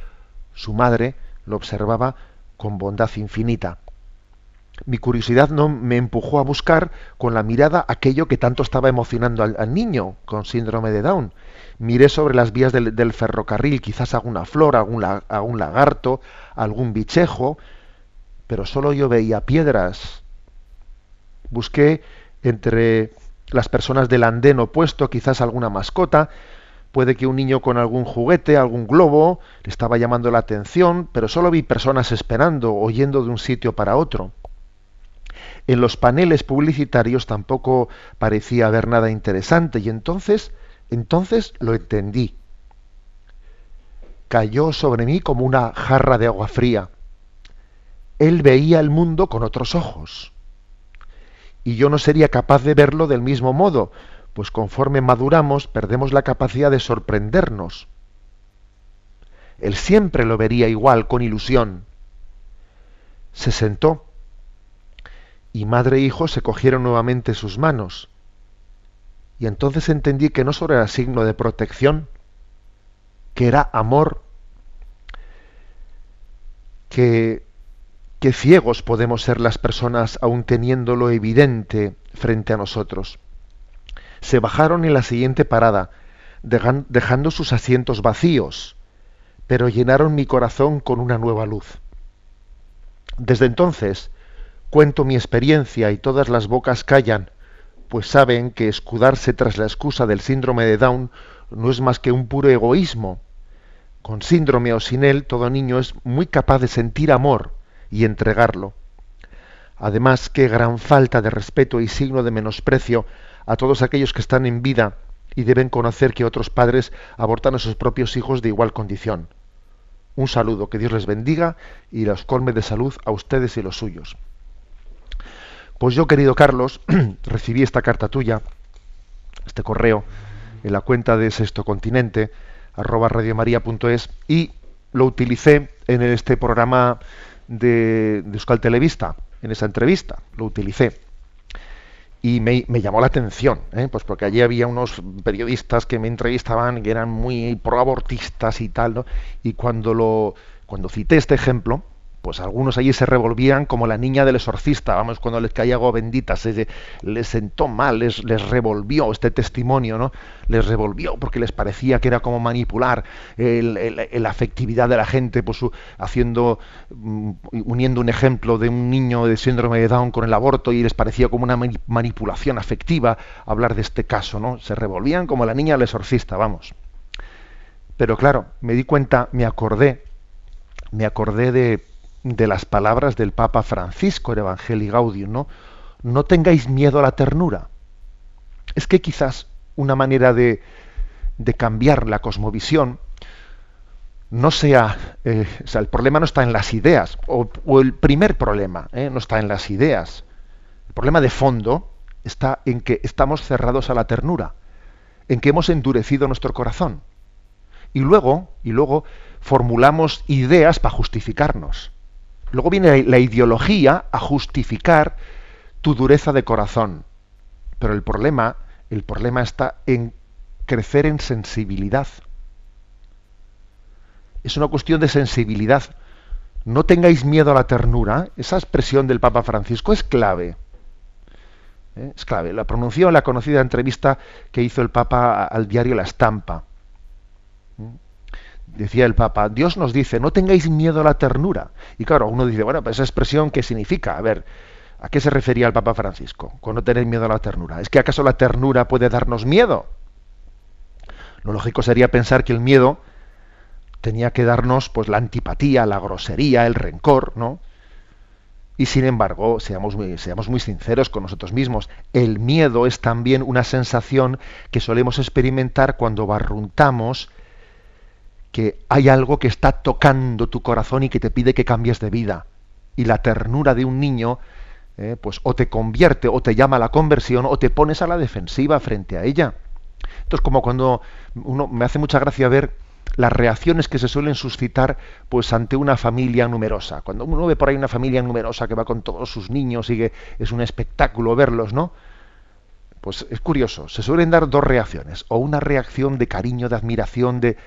su madre lo observaba con bondad infinita. Mi curiosidad no me empujó a buscar con la mirada aquello que tanto estaba emocionando al, niño con síndrome de Down. Miré sobre las vías del, ferrocarril quizás alguna flor, algún, algún lagarto, algún bichejo, pero solo yo veía piedras. Busqué entre las personas del andén opuesto quizás alguna mascota, puede que un niño con algún juguete, algún globo, le estaba llamando la atención, pero solo vi personas esperando o yendo de un sitio para otro. En los paneles publicitarios tampoco parecía haber nada interesante y entonces, entonces lo entendí. Cayó sobre mí como una jarra de agua fría él veía el mundo con otros ojos. Y yo no sería capaz de verlo del mismo modo, pues conforme maduramos perdemos la capacidad de sorprendernos. Él siempre lo vería igual, con ilusión. Se sentó y madre e hijo se cogieron nuevamente sus manos. Y entonces entendí que no solo era signo de protección, que era amor, que, que ciegos podemos ser las personas aun teniéndolo evidente frente a nosotros. Se bajaron en la siguiente parada, dejando sus asientos vacíos, pero llenaron mi corazón con una nueva luz. Desde entonces cuento mi experiencia y todas las bocas callan, pues saben que escudarse tras la excusa del síndrome de Down no es más que un puro egoísmo. Con síndrome o sin él, todo niño es muy capaz de sentir amor y entregarlo. Además, qué gran falta de respeto y signo de menosprecio a todos aquellos que están en vida y deben conocer que otros padres abortan a sus propios hijos de igual condición. Un saludo, que Dios les bendiga y los colme de salud a ustedes y los suyos. Pues yo, querido Carlos, *clears throat* recibí esta carta tuya, este correo, en la cuenta de Sexto Continente, arroba radiomaria.es, y lo utilicé en este programa de, de Euskal Televista, en esa entrevista, lo utilicé y me, llamó la atención, ¿eh? pues porque allí había unos periodistas que me entrevistaban que eran muy proabortistas y tal, ¿no? y cuando lo cuando cité este ejemplo, pues algunos allí se revolvían como la niña del exorcista, vamos, cuando les caía agua bendita, se les sentó mal, les, les revolvió este testimonio, ¿no? Les revolvió porque les parecía que era como manipular la afectividad de la gente, pues haciendo, mm, uniendo un ejemplo de un niño de síndrome de Down con el aborto y les parecía como una manipulación afectiva hablar de este caso, ¿no? Se revolvían como la niña del exorcista, vamos. Pero claro, me di cuenta, me acordé, me acordé de de las palabras del Papa Francisco en Evangelii Gaudium, ¿no? No tengáis miedo a la ternura. Es que quizás una manera de, de cambiar la cosmovisión no sea, eh, o sea, el problema no está en las ideas, o, el primer problema ¿eh? no está en las ideas. El problema de fondo está en que estamos cerrados a la ternura, en que hemos endurecido nuestro corazón. Y luego, y luego formulamos ideas para justificarnos. Luego viene la ideología a justificar tu dureza de corazón. Pero el problema, el problema está en crecer en sensibilidad. Es una cuestión de sensibilidad. No tengáis miedo a la ternura. Esa expresión del Papa Francisco es clave. ¿Eh? Es clave. La pronunció en la conocida entrevista que hizo el Papa al diario La Estampa decía el Papa, Dios nos dice, no tengáis miedo a la ternura. Y claro, uno dice, bueno, pues esa expresión, ¿qué significa? A ver, ¿a qué se refería el Papa Francisco con no tener miedo a la ternura? ¿Es que acaso la ternura puede darnos miedo? Lo lógico sería pensar que el miedo tenía que darnos pues la antipatía, la grosería, el rencor, ¿no? Y sin embargo, seamos muy, seamos muy sinceros con nosotros mismos, el miedo es también una sensación que solemos experimentar cuando barruntamos que hay algo que está tocando tu corazón y que te pide que cambies de vida. Y la ternura de un niño, eh, pues o te convierte, o te llama a la conversión, o te pones a la defensiva frente a ella. Entonces, como cuando uno me hace mucha gracia ver las reacciones que se suelen suscitar pues ante una familia numerosa. Cuando uno ve por ahí una familia numerosa que va con todos sus niños y que es un espectáculo verlos, ¿no? Pues es curioso, se suelen dar dos reacciones, o una reacción de cariño, de admiración, de,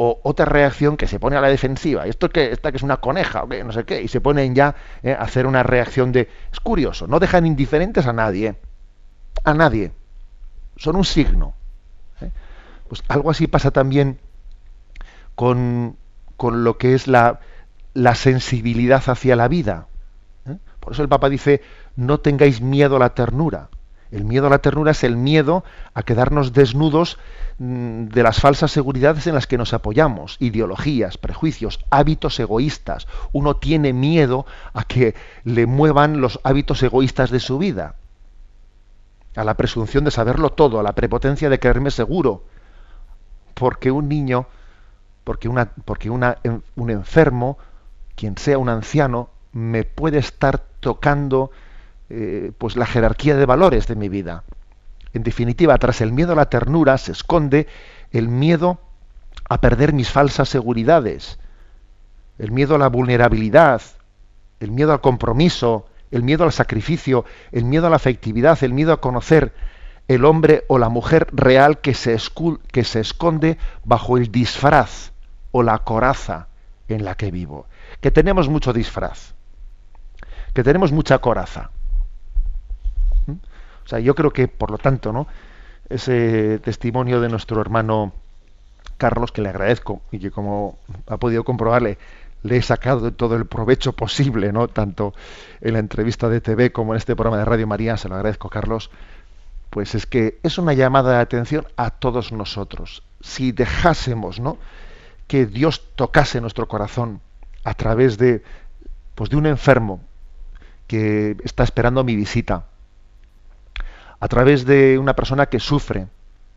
o otra reacción que se pone a la defensiva. Esto que esta que es una coneja o que no sé qué y se ponen ya eh, a hacer una reacción de es curioso, no dejan indiferentes a nadie, a nadie. Son un signo. ¿eh? Pues algo así pasa también con, con lo que es la, la sensibilidad hacia la vida. ¿eh? Por eso el Papa dice, no tengáis miedo a la ternura. El miedo a la ternura es el miedo a quedarnos desnudos mm, de las falsas seguridades en las que nos apoyamos, ideologías, prejuicios, hábitos egoístas. Uno tiene miedo a que le muevan los hábitos egoístas de su vida, a la presunción de saberlo todo, a la prepotencia de creerme seguro, porque un niño, porque, porque un enfermo, quien sea un anciano, me puede estar tocando eh, pues la jerarquía de valores de mi vida. En definitiva, tras el miedo a la ternura se esconde el miedo a perder mis falsas seguridades, el miedo a la vulnerabilidad, el miedo al compromiso, el miedo al sacrificio, el miedo a la afectividad, el miedo a conocer el hombre o la mujer real que se, que se esconde bajo el disfraz o la coraza en la que vivo. Que tenemos mucho disfraz, que tenemos mucha coraza. O sea, yo creo que, por lo tanto, ¿no? ese testimonio de nuestro hermano Carlos, que le agradezco y que como ha podido comprobarle, le he sacado todo el provecho posible, ¿no? Tanto en la entrevista de TV como en este programa de Radio María, se lo agradezco, Carlos. Pues es que es una llamada de atención a todos nosotros. Si dejásemos, ¿no? Que Dios tocase nuestro corazón a través de, pues de un enfermo que está esperando mi visita, a través de una persona que sufre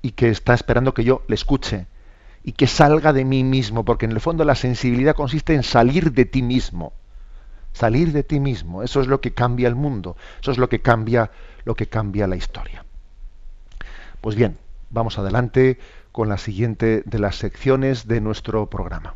y que está esperando que yo le escuche, y que salga de mí mismo, porque en el fondo la sensibilidad consiste en salir de ti mismo. Salir de ti mismo, eso es lo que cambia el mundo, eso es lo que cambia lo que cambia la historia. Pues bien, vamos adelante con la siguiente de las secciones de nuestro programa.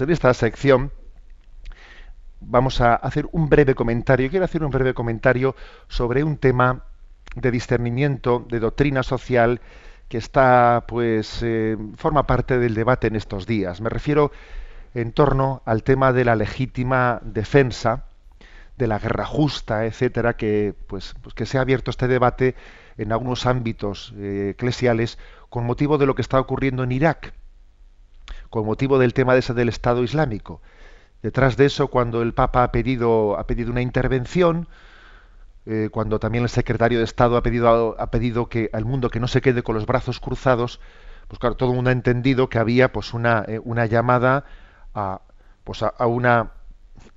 En esta sección vamos a hacer un breve comentario. Quiero hacer un breve comentario sobre un tema de discernimiento, de doctrina social, que está, pues, eh, forma parte del debate en estos días. Me refiero en torno al tema de la legítima defensa, de la guerra justa, etcétera, que, pues, pues que se ha abierto este debate en algunos ámbitos eh, eclesiales con motivo de lo que está ocurriendo en Irak con motivo del tema de ese del Estado Islámico. Detrás de eso, cuando el Papa ha pedido, ha pedido una intervención, eh, cuando también el secretario de Estado ha pedido, ha pedido que al mundo que no se quede con los brazos cruzados, pues claro, todo el mundo ha entendido que había pues una, eh, una llamada a, pues a, una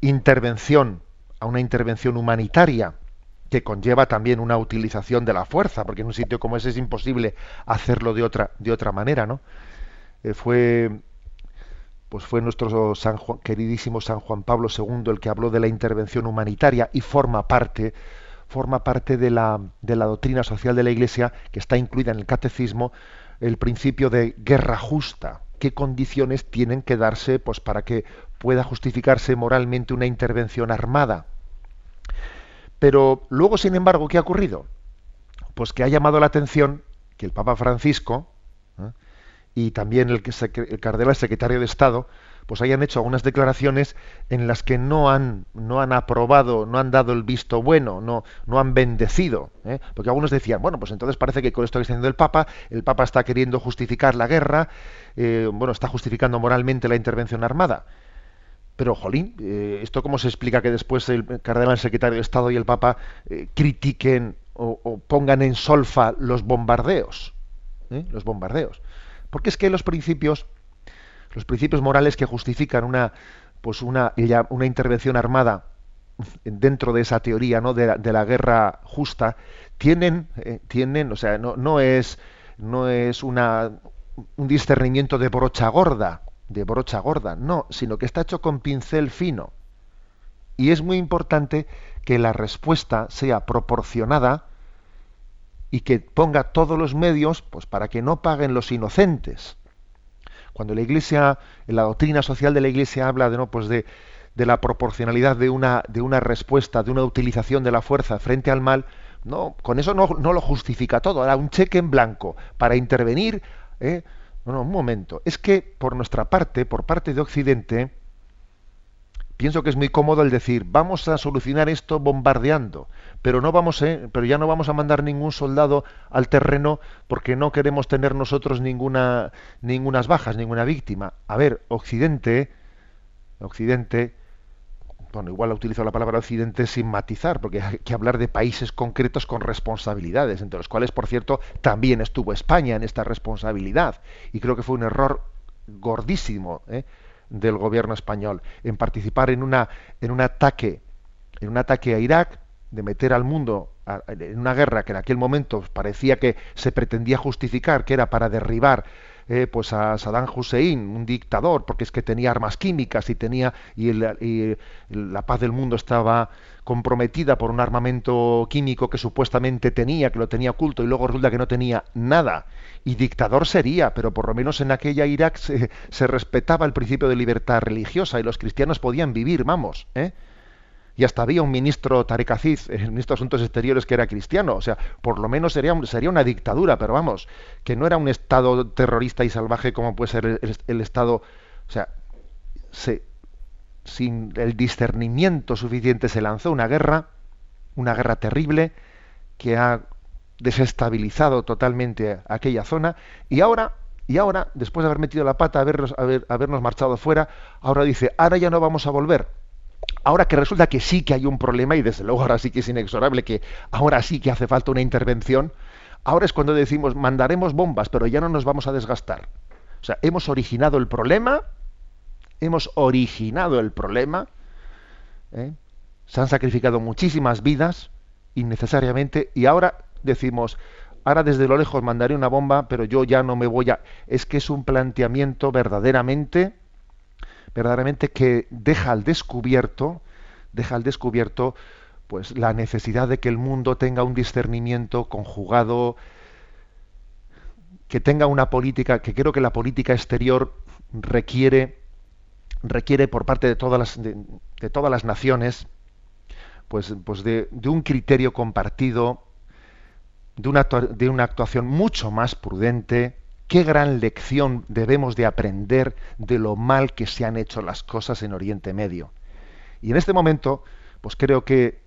intervención, a una intervención humanitaria que conlleva también una utilización de la fuerza, porque en un sitio como ese es imposible hacerlo de otra, de otra manera, ¿no? Eh, fue pues fue nuestro San queridísimo San Juan Pablo II el que habló de la intervención humanitaria y forma parte forma parte de la, de la doctrina social de la Iglesia que está incluida en el catecismo el principio de guerra justa. ¿Qué condiciones tienen que darse pues, para que pueda justificarse moralmente una intervención armada? Pero luego, sin embargo, ¿qué ha ocurrido? Pues que ha llamado la atención que el Papa Francisco, y también el, el cardenal secretario de Estado, pues hayan hecho algunas declaraciones en las que no han, no han aprobado, no han dado el visto bueno, no, no han bendecido. ¿eh? Porque algunos decían, bueno, pues entonces parece que con esto que está diciendo el Papa, el Papa está queriendo justificar la guerra, eh, bueno, está justificando moralmente la intervención armada. Pero, jolín, eh, ¿esto cómo se explica que después el cardenal secretario de Estado y el Papa critiquen o, o, pongan en solfa los bombardeos? Los bombardeos. Porque es que los principios, los principios morales que justifican una, pues una, una intervención armada dentro de esa teoría ¿no? de, la, guerra justa, tienen, eh, tienen o sea, no, no es, no es una, un discernimiento de brocha gorda, de brocha gorda, no, sino que está hecho con pincel fino. Y es muy importante que la respuesta sea proporcionada y que ponga todos los medios pues, para que no paguen los inocentes. Cuando la Iglesia, en la doctrina social de la Iglesia habla de, no, pues de, de la proporcionalidad de una, de una respuesta, de una utilización de la fuerza frente al mal, no, con eso no, no lo justifica todo. Era un cheque en blanco para intervenir. ¿eh? Un momento. Es que por nuestra parte, por parte de Occidente, pienso que es muy cómodo el decir vamos a solucionar esto bombardeando, pero no vamos, ¿eh? pero ya no vamos a mandar ningún soldado al terreno porque no queremos tener nosotros ninguna ningunas bajas, ninguna víctima. A ver, Occidente, Occidente bueno, igual utilizo la palabra occidente sin matizar, porque hay que hablar de países concretos con responsabilidades, entre los cuales, por cierto, también estuvo España en esta responsabilidad. Y creo que fue un error gordísimo ¿eh? Del gobierno español en participar en una en un ataque en un ataque a Irak de meter al mundo en una guerra que en aquel momento parecía que se pretendía justificar que era para derribar eh, pues a Saddam Hussein, un dictador, porque es que tenía armas químicas y tenía y, la paz del mundo estaba comprometida por un armamento químico que supuestamente tenía, que lo tenía oculto y luego resulta que no tenía nada. Y dictador sería, pero por lo menos en aquella Irak se, se respetaba el principio de libertad religiosa y los cristianos podían vivir, vamos, ¿eh? Y hasta había un ministro Tarek Aziz, el ministro de Asuntos Exteriores, que era cristiano. O sea, por lo menos sería, sería una dictadura, pero vamos, que no era un Estado terrorista y salvaje como puede ser el, Estado. O sea, se, sin el discernimiento suficiente se lanzó una guerra, una guerra terrible, que ha desestabilizado totalmente aquella zona, y ahora y ahora, después de haber metido la pata, habernos, haber, habernos marchado fuera, ahora dice, ahora ya no vamos a volver. Ahora que resulta que sí que hay un problema y desde luego ahora sí que es inexorable que ahora sí que hace falta una intervención, ahora es cuando decimos mandaremos bombas, pero ya no nos vamos a desgastar. O sea, hemos originado el problema, hemos originado el problema, ¿eh? se han sacrificado muchísimas vidas innecesariamente y ahora decimos, ahora desde lo lejos mandaré una bomba, pero yo ya no me voy a... Es que es un planteamiento verdaderamente verdaderamente que deja al descubierto, deja al descubierto pues la necesidad de que el mundo tenga un discernimiento conjugado, que tenga una política, que creo que la política exterior requiere, requiere por parte de todas las, de, todas las naciones, pues, pues de, de, un criterio compartido, de una, de una actuación mucho más prudente, qué gran lección debemos de aprender de lo mal que se han hecho las cosas en Oriente Medio. Y en este momento, pues creo que,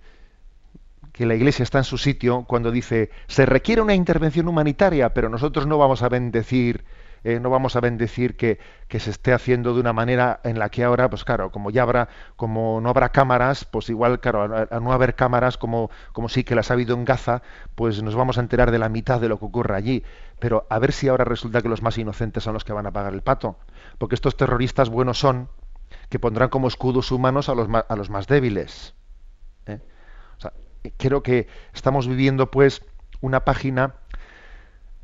que la Iglesia está en su sitio cuando dice, se requiere una intervención humanitaria, pero nosotros no vamos a bendecir eh, no vamos a bendecir que, que, se esté haciendo de una manera en la que ahora, pues claro, como ya habrá, como no habrá cámaras, pues igual, claro, a, no haber cámaras como, como sí que las ha habido en Gaza, pues nos vamos a enterar de la mitad de lo que ocurre allí. Pero a ver si ahora resulta que los más inocentes son los que van a pagar el pato. Porque estos terroristas buenos son que pondrán como escudos humanos a los a los más débiles. ¿eh? creo que estamos viviendo pues una página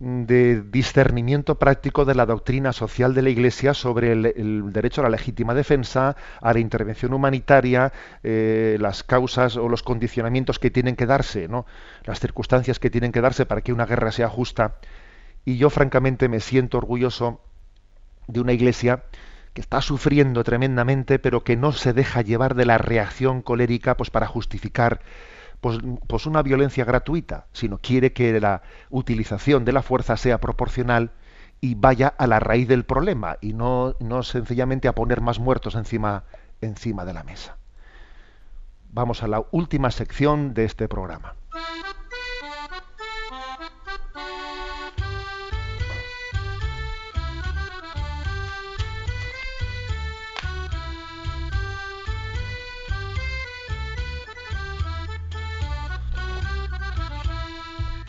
de discernimiento práctico de la doctrina social de la Iglesia sobre el, derecho a la legítima defensa, a la intervención humanitaria, eh, las causas o los condicionamientos que tienen que darse, ¿no? las circunstancias que tienen que darse para que una guerra sea justa. Y yo francamente me siento orgulloso de una Iglesia que está sufriendo tremendamente, pero que no se deja llevar de la reacción colérica pues, para justificar pues, pues, una violencia gratuita, sino quiere que la utilización de la fuerza sea proporcional y vaya a la raíz del problema y no, no sencillamente a poner más muertos encima, encima de la mesa. Vamos a la última sección de este programa.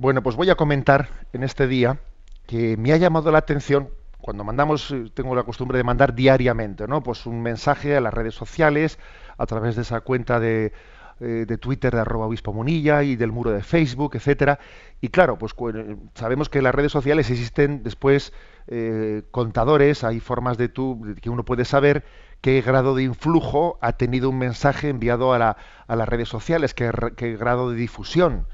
Bueno, pues voy a comentar en este día que me ha llamado la atención cuando mandamos, eh, tengo la costumbre de mandar diariamente, ¿no? Pues un mensaje a las redes sociales, a través de esa cuenta de, eh, de Twitter de arroba obispo Munilla y del muro de Facebook, etcétera. Y claro, pues sabemos que en las redes sociales existen después eh, contadores, hay formas de, tú, que uno puede saber qué grado de influjo ha tenido un mensaje enviado a, la, las redes sociales, qué, qué, grado de difusión.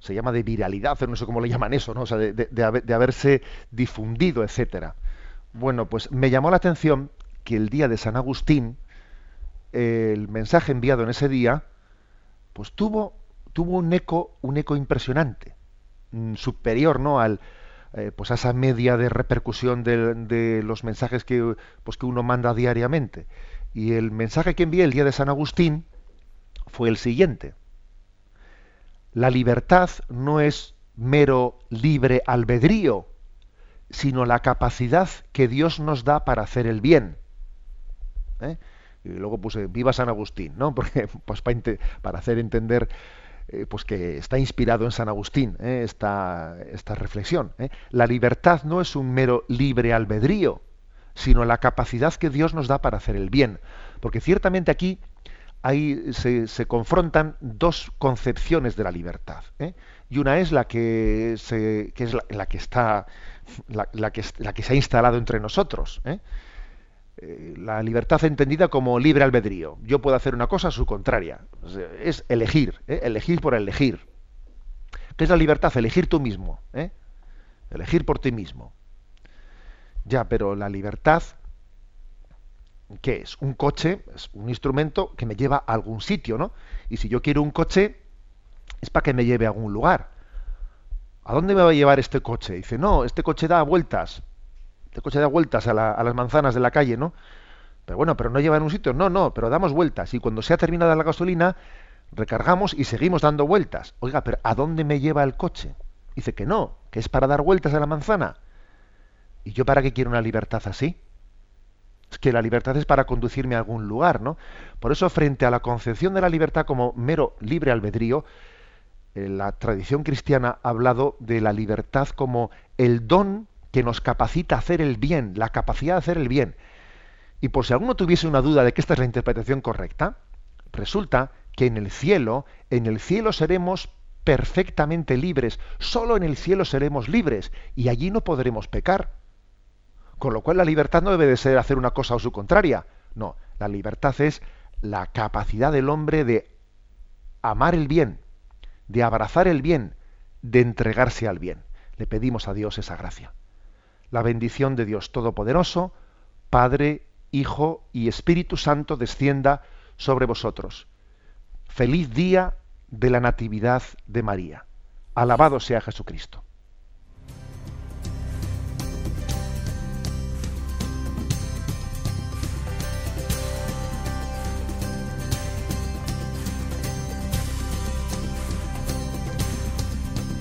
Se llama de viralidad, no sé cómo le llaman eso, ¿no? O sea, de, de, de haberse difundido, etcétera. Bueno, pues me llamó la atención que el día de San Agustín, el mensaje enviado en ese día, pues tuvo, tuvo un eco, un eco impresionante, mm, superior ¿no? al, eh, pues a esa media de repercusión de, de, los mensajes que, pues que uno manda diariamente. Y el mensaje que envié el día de San Agustín fue el siguiente. La libertad no es mero libre albedrío, sino la capacidad que Dios nos da para hacer el bien. ¿Eh? y luego puse viva San Agustín, ¿no? *laughs* Porque pues para, hacer entender eh, pues que está inspirado en San Agustín ¿eh? esta, esta, reflexión. La libertad no es un mero libre albedrío, sino la capacidad que Dios nos da para hacer el bien. Porque ciertamente aquí ahí se, confrontan dos concepciones de la libertad. ¿eh? Y una es la que, se, que es la, que está la, que, la que se ha instalado entre nosotros. ¿eh? Eh, la libertad entendida como libre albedrío. Yo puedo hacer una cosa su contraria. Es elegir, elegir por elegir. ¿Qué es la libertad? Elegir tú mismo. Elegir por ti mismo. Ya, pero la libertad, ¿qué es? Un coche es un instrumento que me lleva a algún sitio, ¿no? Y si yo quiero un coche, es para que me lleve a algún lugar. ¿A dónde me va a llevar este coche? Dice, no, este coche da vueltas el coche da vueltas a, las manzanas de la calle, ¿no? Pero bueno, pero no lleva en un sitio, no, no, pero damos vueltas y cuando se ha terminado la gasolina, recargamos y seguimos dando vueltas. Oiga, pero ¿a dónde me lleva el coche? Dice que no, que es para dar vueltas a la manzana. ¿Y yo para qué quiero una libertad así? Es que la libertad es para conducirme a algún lugar, ¿no? Por eso, frente a la concepción de la libertad como mero libre albedrío, eh, la tradición cristiana ha hablado de la libertad como el don que nos capacita a hacer el bien, la capacidad de hacer el bien. Y por si alguno tuviese una duda de que esta es la interpretación correcta, resulta que en el cielo, en el cielo seremos perfectamente libres, solo en el cielo seremos libres y allí no podremos pecar. Con lo cual la libertad no debe de ser hacer una cosa o su contraria. No, la libertad es la capacidad del hombre de amar el bien, de abrazar el bien, de entregarse al bien. Le pedimos a Dios esa gracia la bendición de Dios Todopoderoso, Padre, Hijo y Espíritu Santo descienda sobre vosotros. Feliz día de la Natividad de María. Alabado sea Jesucristo.